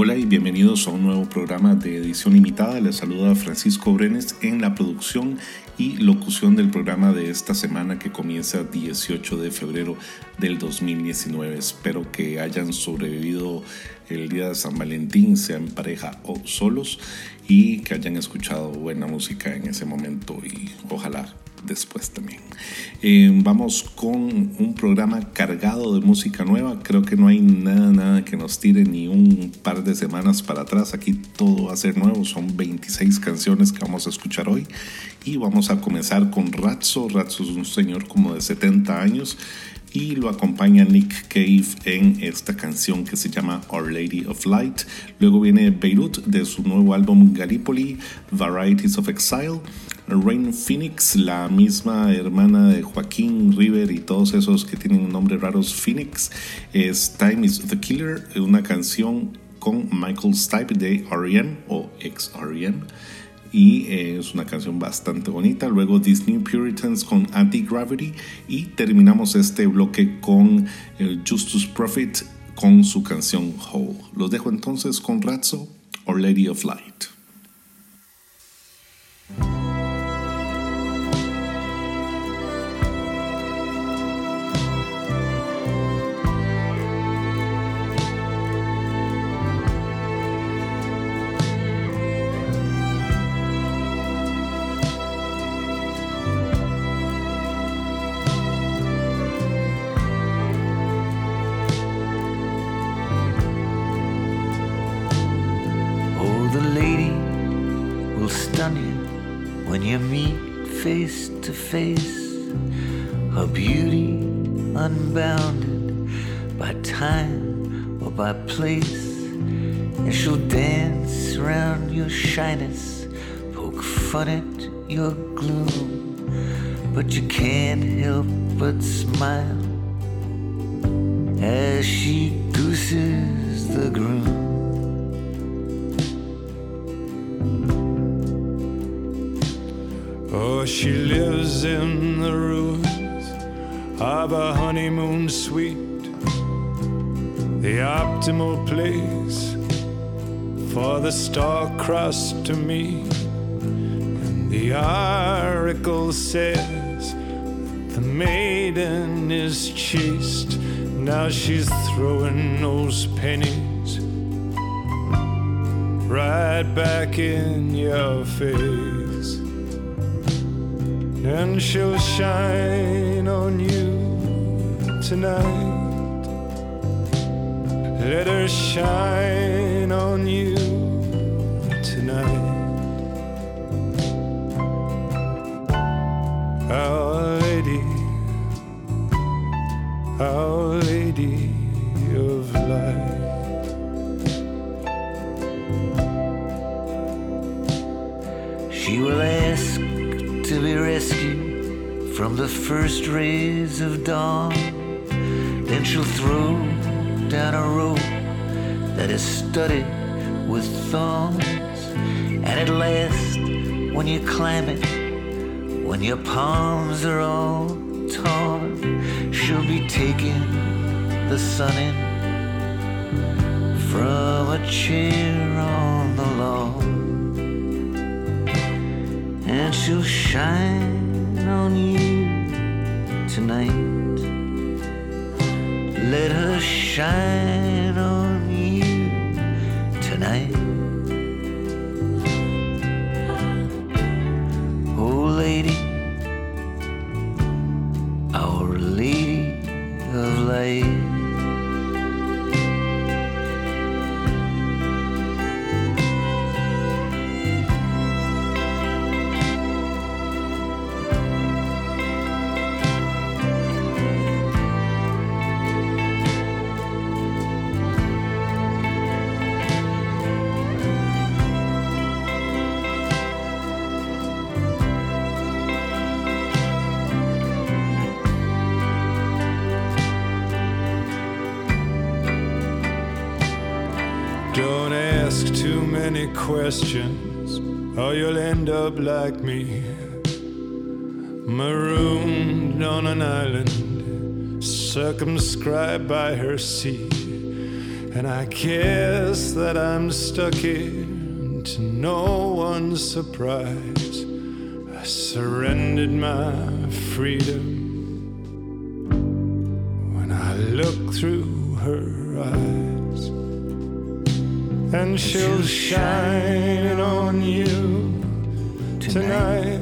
Hola y bienvenidos a un nuevo programa de edición limitada. Les saluda Francisco Brenes en la producción y locución del programa de esta semana que comienza 18 de febrero del 2019. Espero que hayan sobrevivido el día de San Valentín, sean pareja o solos, y que hayan escuchado buena música en ese momento y ojalá después también. Eh, vamos con un programa cargado de música nueva. Creo que no hay nada, nada que nos tire ni un par de semanas para atrás. Aquí todo va a ser nuevo. Son 26 canciones que vamos a escuchar hoy. Y vamos a comenzar con Ratso. Ratso es un señor como de 70 años y lo acompaña Nick Cave en esta canción que se llama Our Lady of Light. Luego viene Beirut de su nuevo álbum Gallipoli, Varieties of Exile. Rain Phoenix, la misma hermana de Joaquín River y todos esos que tienen nombres raros, Phoenix, es Time is the Killer, una canción con Michael Stipe de R.E.M. o ex-R.E.M y eh, es una canción bastante bonita. Luego Disney Puritans con Anti-Gravity y terminamos este bloque con el Justus Prophet con su canción Hole. Los dejo entonces con Razzo or Lady of Light. Star-crossed to me, And the oracle says the maiden is chaste. Now she's throwing those pennies right back in your face and she'll shine on you tonight. Let her shine on you She will ask to be rescued from the first rays of dawn. Then she'll throw down a rope that is studded with thorns. And at last, when you climb it, when your palms are all torn, she'll be taking the sun in from a chair on the lawn and she'll shine on you tonight. Let her shine questions, or you'll end up like me. Marooned on an island, circumscribed by her sea. And I guess that I'm stuck here to no one's surprise. I surrendered my freedom she'll shine on you tonight.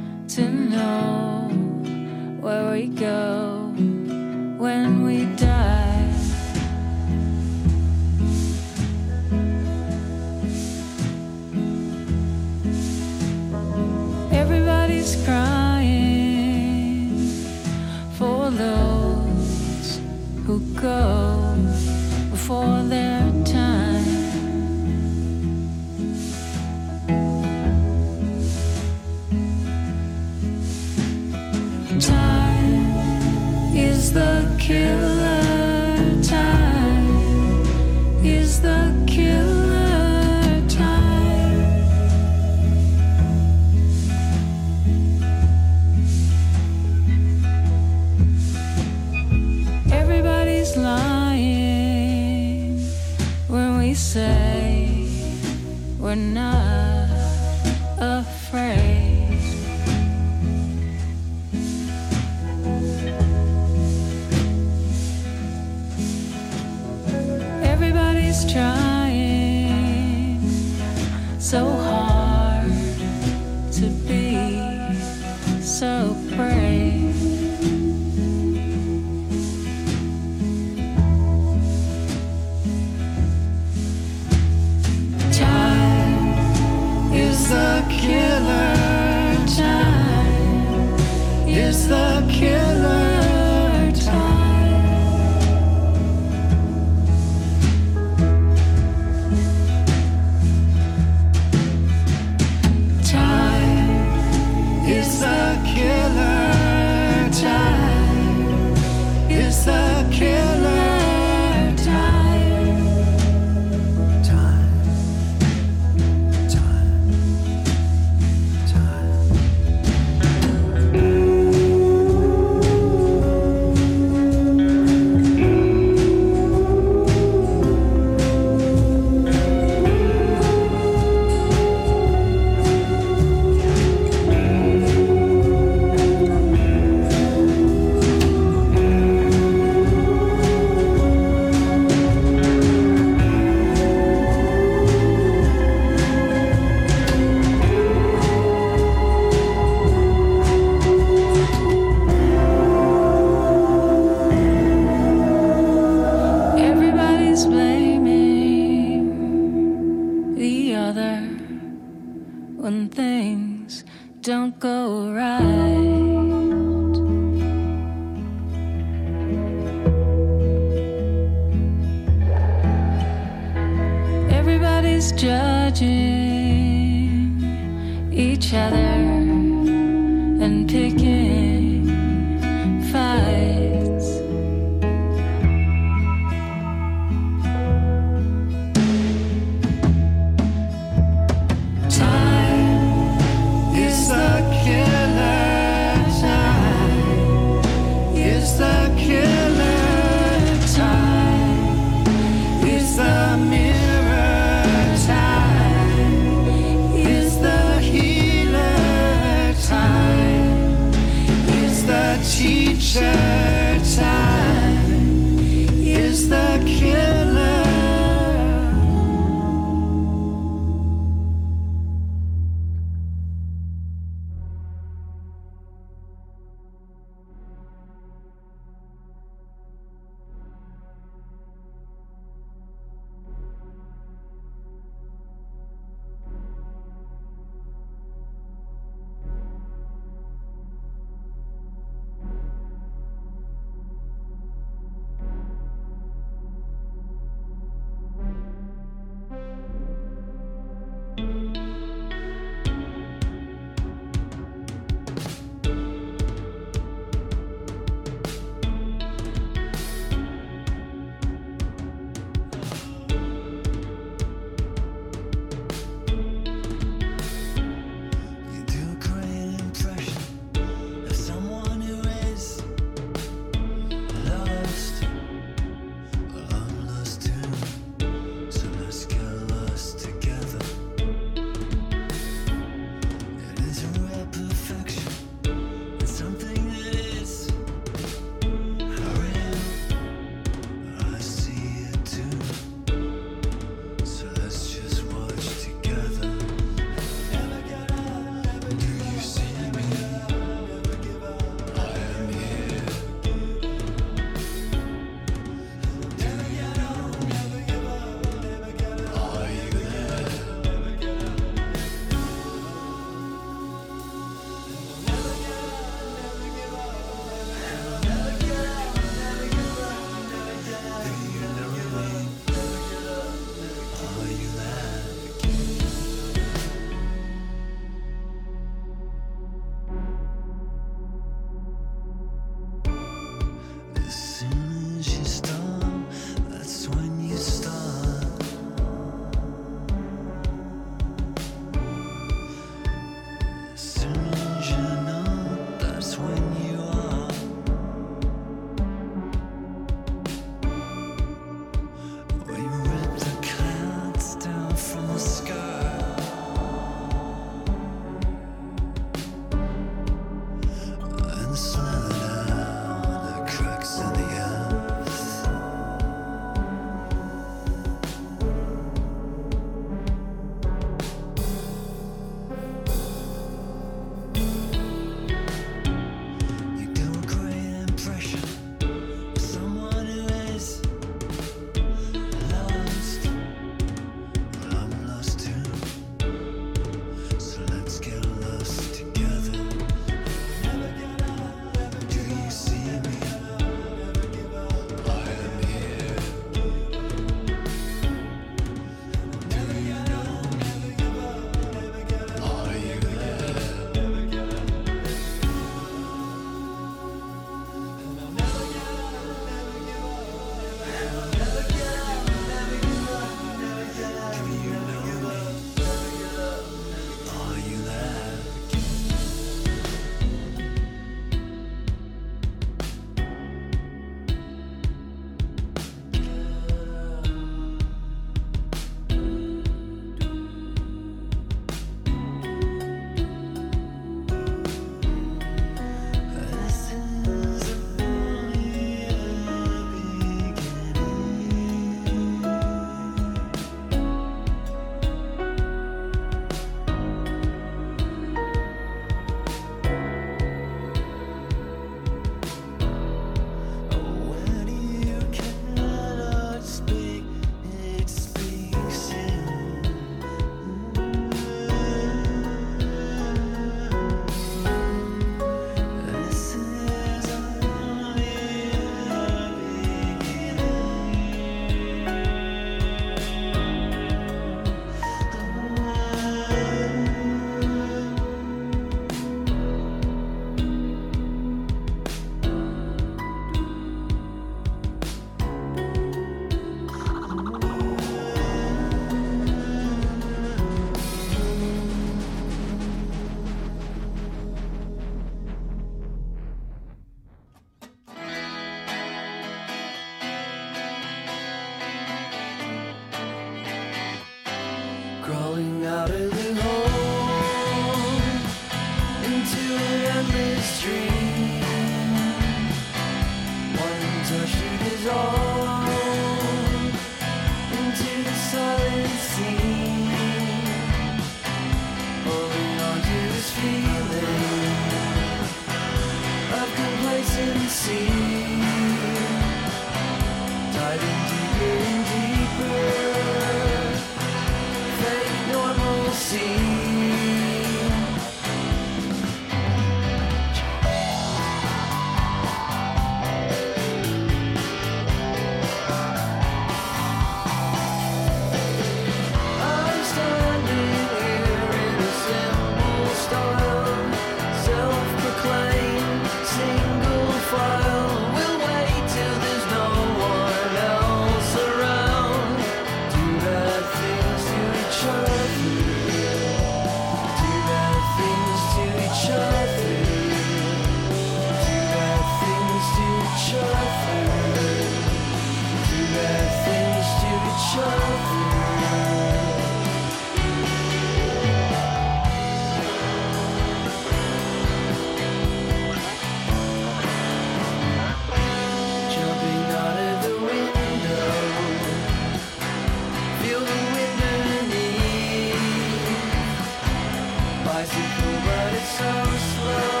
But it's so slow.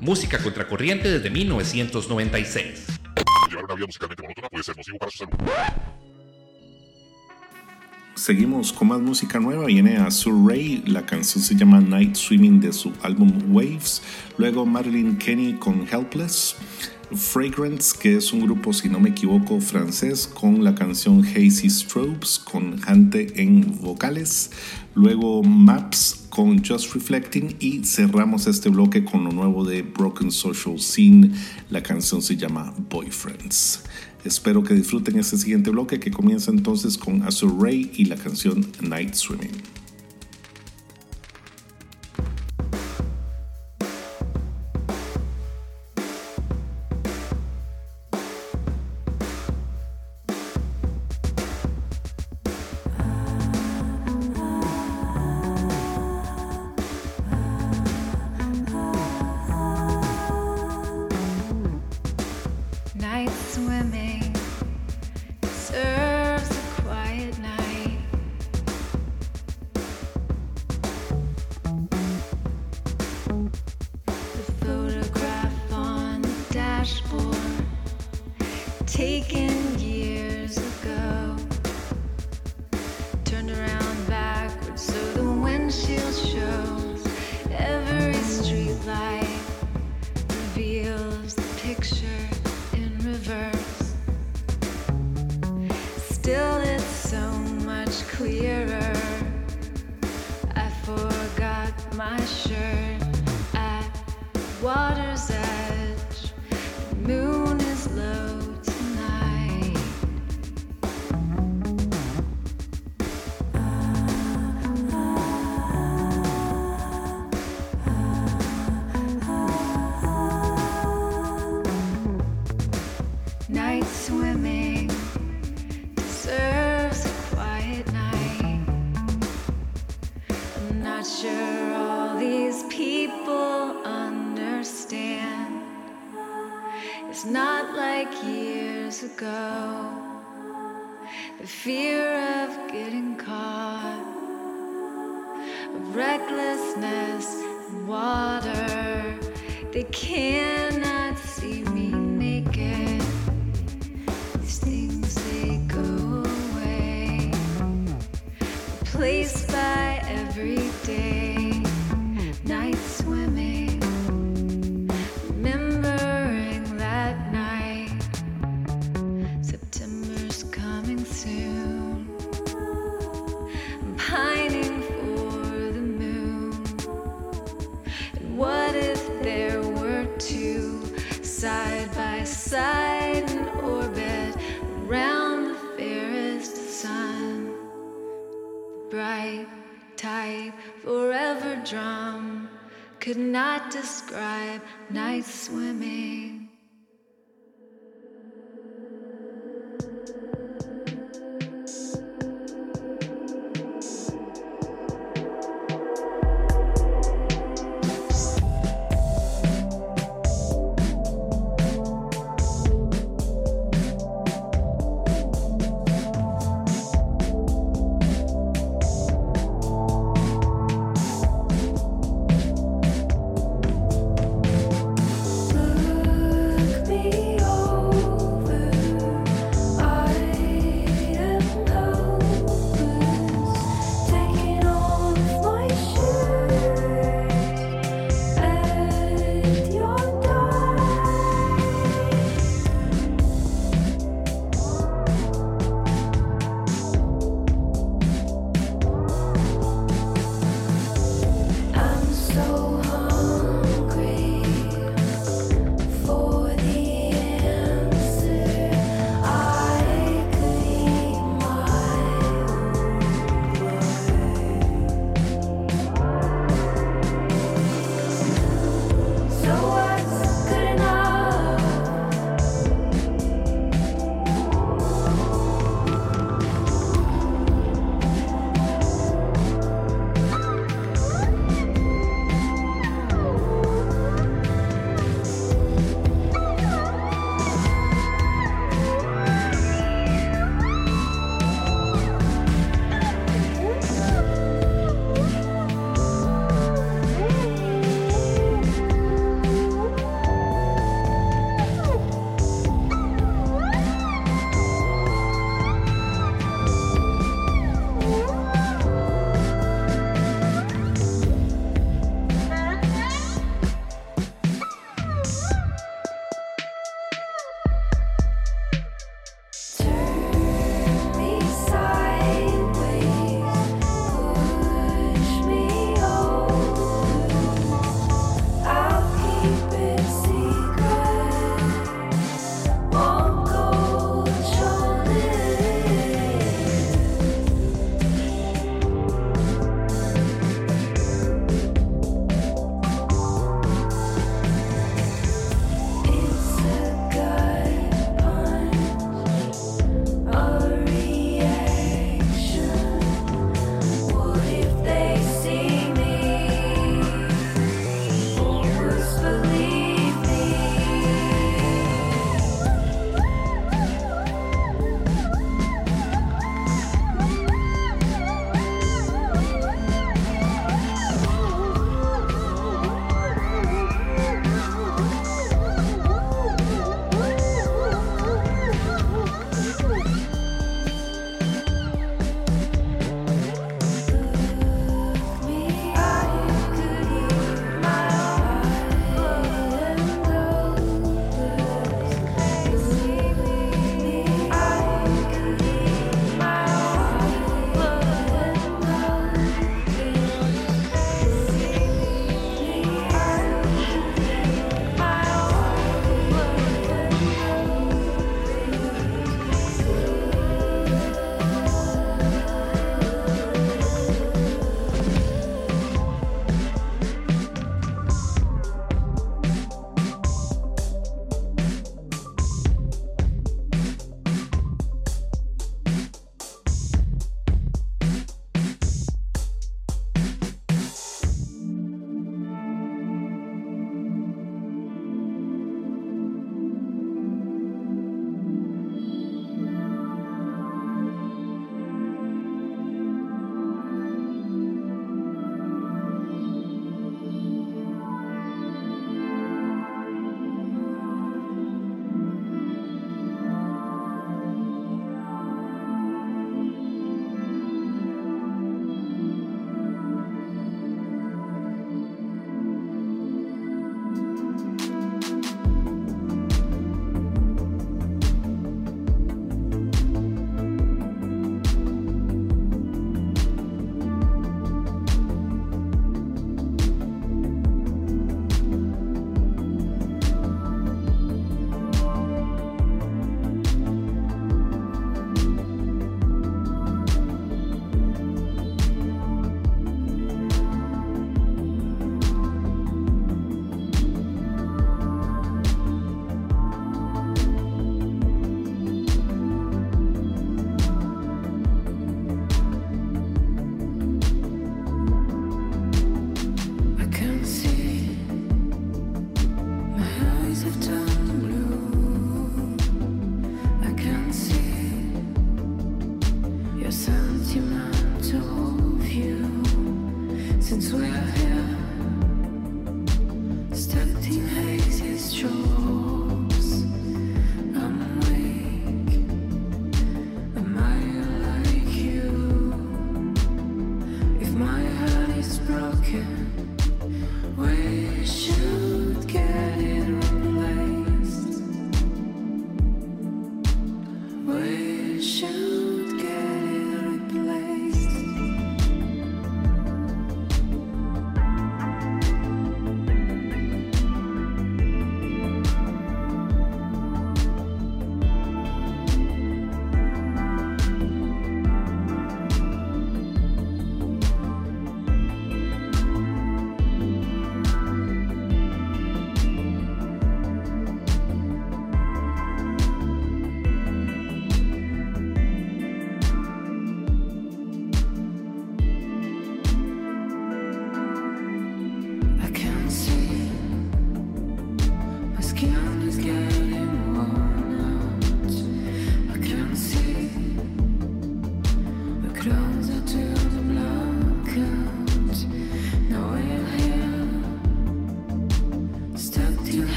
música contracorriente desde 1996. Llevar una vida musicalmente monótona puede ser nocivo para su salud. Seguimos con más música nueva. Viene a Ray, la canción se llama Night Swimming de su álbum Waves. Luego Marilyn Kenny con Helpless. Fragrance, que es un grupo, si no me equivoco, francés, con la canción Hazy Strobes, con Hante en vocales. Luego Maps con Just Reflecting y cerramos este bloque con lo nuevo de Broken Social Scene. La canción se llama Boyfriends. Espero que disfruten este siguiente bloque que comienza entonces con Azure Ray y la canción Night Swimming. My shirt at water's edge. Like years ago. The fear of getting caught, of recklessness and water. They cannot drum could not describe night swimming.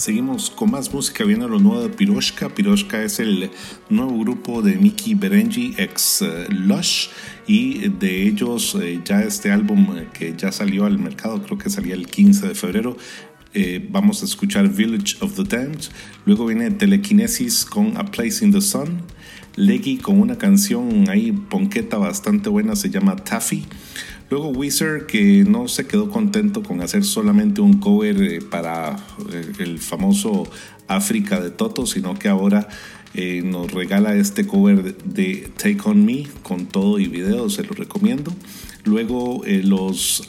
Seguimos con más música, viene lo nuevo de Piroshka. Piroshka es el nuevo grupo de Mickey Berenji, ex eh, Lush, y de ellos eh, ya este álbum eh, que ya salió al mercado, creo que salía el 15 de febrero. vamos a escuchar Village of the Damned. Luego viene Telekinesis con A Place in the Sun. Leggy con una canción ahí ponqueta bastante buena, se llama Taffy. Luego Wizard que no se quedó contento con hacer solamente un cover eh, para eh, el famoso África de Toto, sino que ahora eh, nos regala este cover de Take On Me con todo y video, se lo recomiendo. Luego los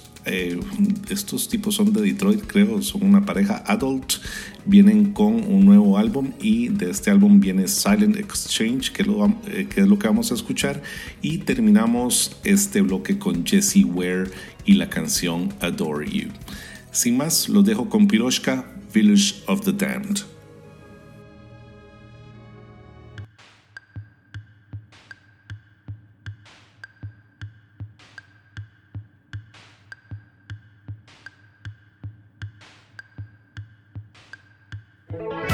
estos tipos son de Detroit, creo, son una pareja adult, vienen con un nuevo álbum y de este álbum viene Silent Exchange, que, lo, eh, es lo que vamos a escuchar, y terminamos este bloque con Jessie Ware y la canción Adore You. Sin más, los dejo con Piroshka, Village of the Damned. Bye.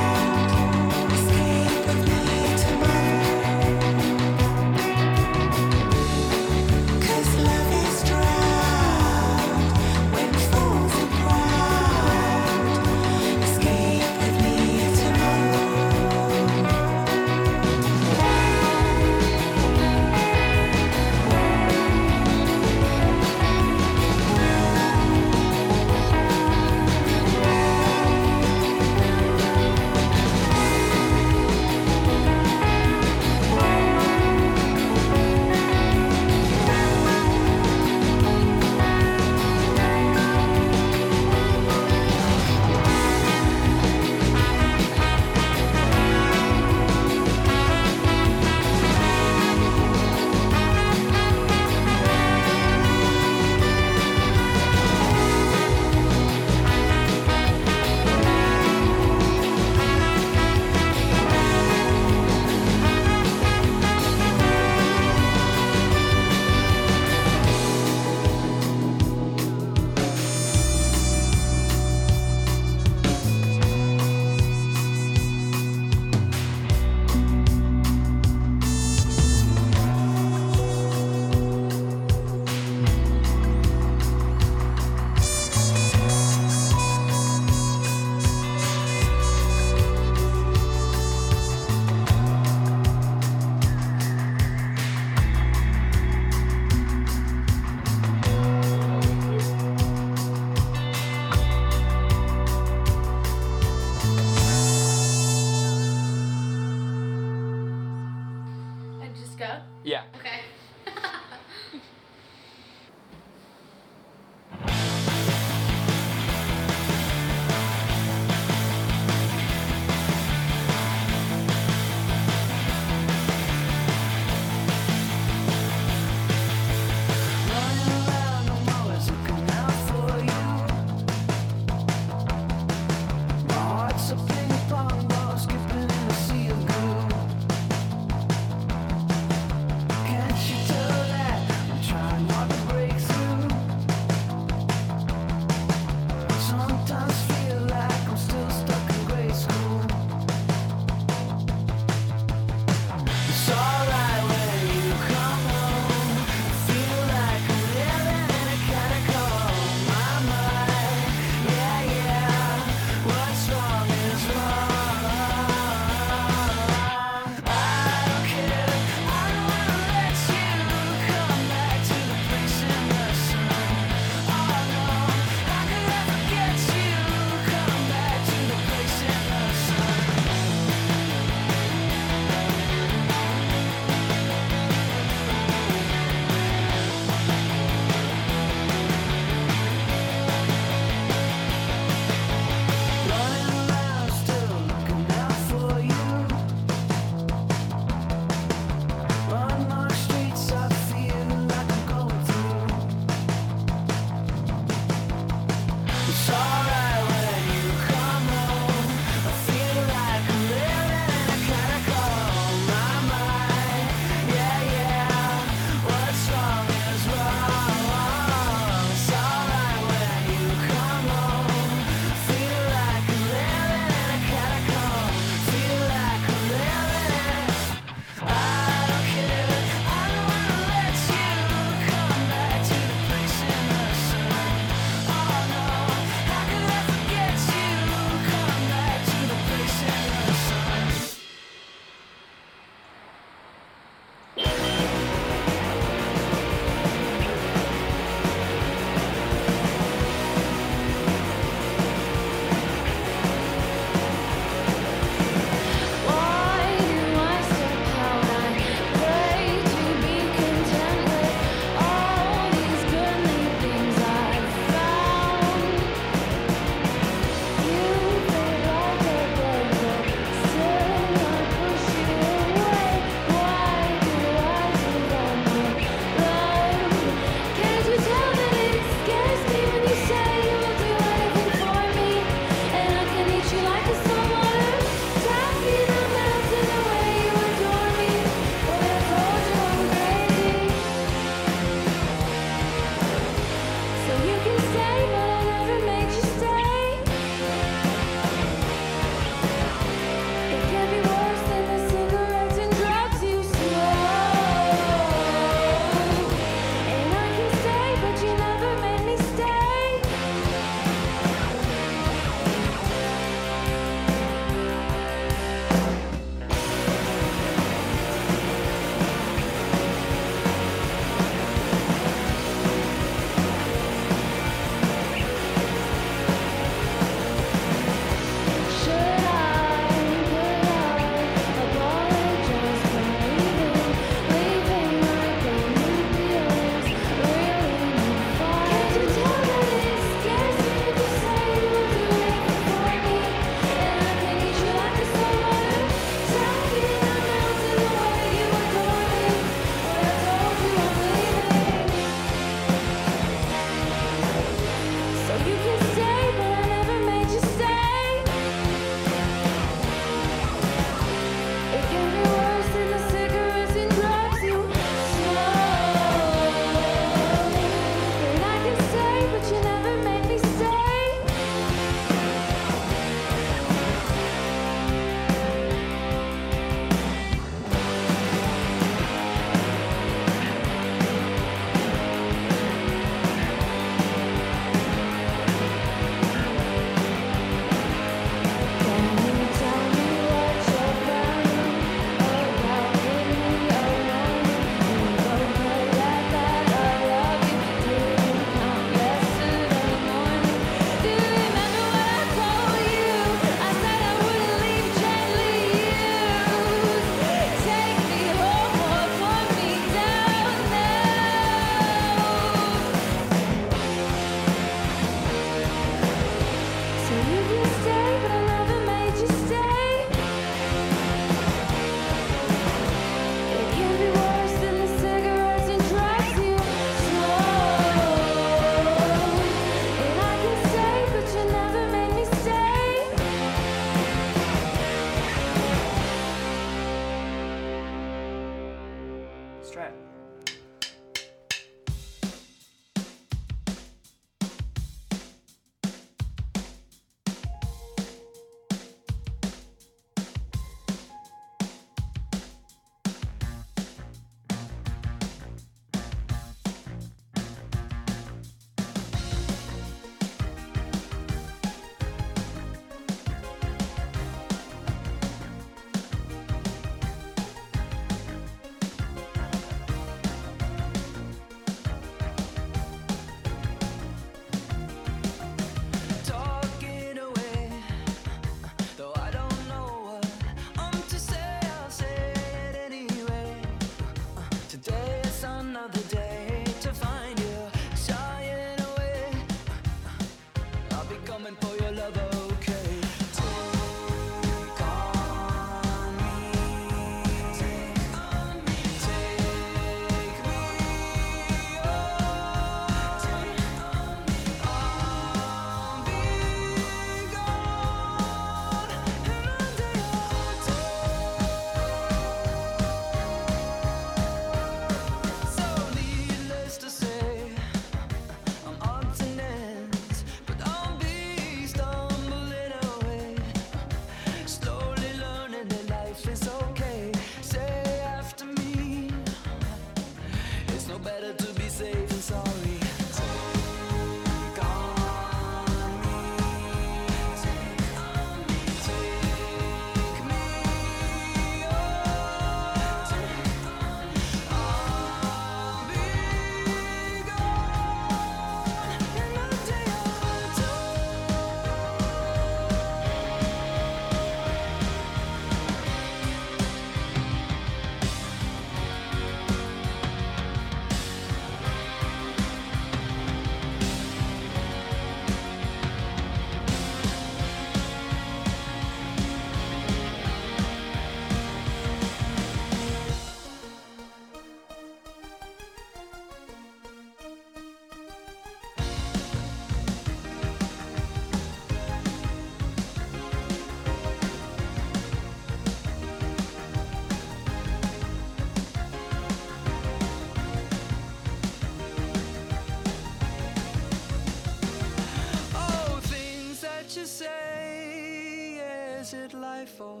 for,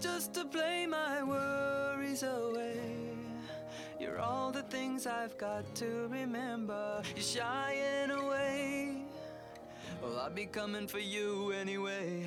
just to play my worries away. You're all the things I've got to remember. You're shying away. Well, I'll be coming for you anyway.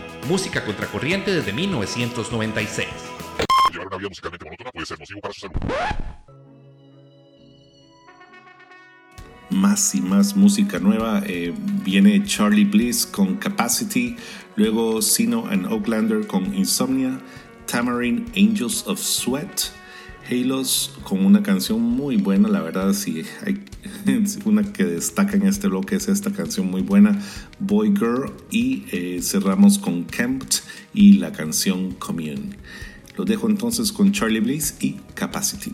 música contracorriente desde 1996. Llevar una vida musicalmente monótona puede ser nocivo para su salud. más y más música nueva. Eh, viene Charlie Bliss con Capacity, luego Sino and Oaklander con Insomnia, Tamarind Angels of Sweat, Halos con una canción muy buena, la verdad, si hay una que destaca en este bloque es esta canción muy buena, Boy Girl, y eh, cerramos con Kempt y la canción Commune. Los dejo entonces con Charlie Blaze y Capacity.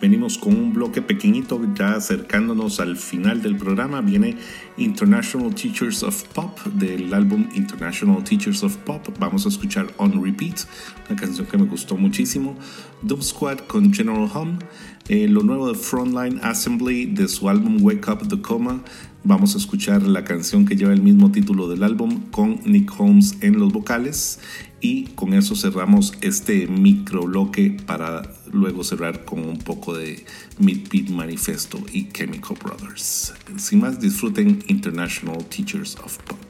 Venimos con un bloque pequeñito ya acercándonos al final del programa. Viene International Teachers of Pop del álbum International Teachers of Pop. Vamos a escuchar On Repeat, una canción que me gustó muchísimo. Dove Squad con General Hum. Eh, lo nuevo de Frontline Assembly de su álbum Wake Up the Coma. Vamos a escuchar la canción que lleva el mismo título del álbum con Nick Holmes en los vocales. Y con eso cerramos este micro bloque para luego cerrar con un poco de Midbeat Manifesto y Chemical Brothers. Sin más, disfruten International Teachers of Pop.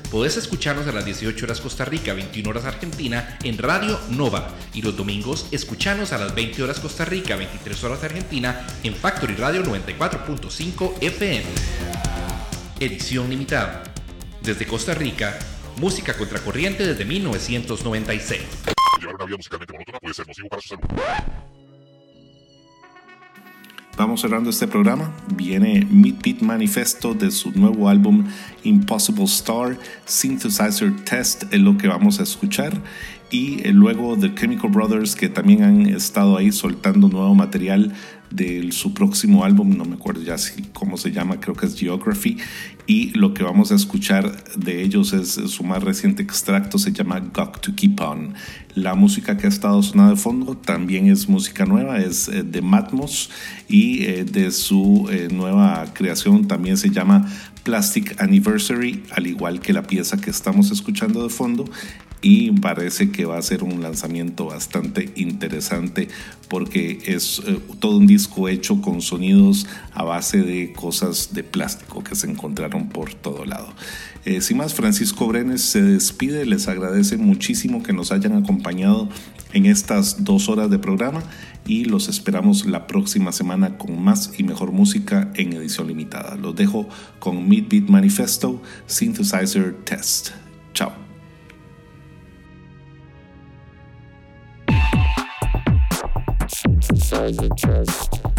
podés escucharnos a las 18 horas Costa Rica, 21 horas Argentina en Radio Nova. Y los domingos escuchanos a las 20 horas Costa Rica, 23 horas Argentina en Factory Radio 94.5 FM. Edición limitada. Desde Costa Rica, música contracorriente desde 1996. Llevar una vida musicalmente monótona puede ser nocivo para su salud. Vamos cerrando este programa. Viene Midbeat Manifesto de su nuevo álbum Impossible Star. Synthesizer Test es lo que vamos a escuchar. Y eh, luego The Chemical Brothers que también han estado ahí soltando nuevo material de su próximo álbum, no me acuerdo ya si, cómo se llama, creo que es Geography, y lo que vamos a escuchar de ellos es su más reciente extracto, se llama Got to Keep On. La música que ha estado sonando de fondo también es música nueva, es eh, de Matmos y eh, de su eh, nueva creación también se llama Plastic Anniversary, al igual que la pieza que estamos escuchando de fondo y parece que va a ser un lanzamiento bastante interesante porque es eh, todo un disco hecho con sonidos a base de cosas de plástico que se encontraron por todo lado. Eh, sin más, Francisco Brenes se despide, les agradece muchísimo que nos hayan acompañado en estas dos horas de programa y los esperamos la próxima semana con más y mejor música en edición limitada. Los dejo con Midbeat Manifesto Synthesizer Test. Chao. by the chest.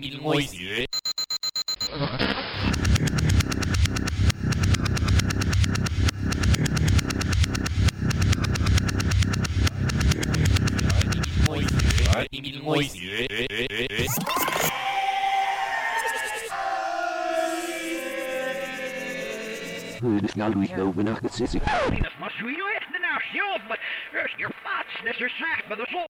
君の意思で。Now we wil we're not consistent.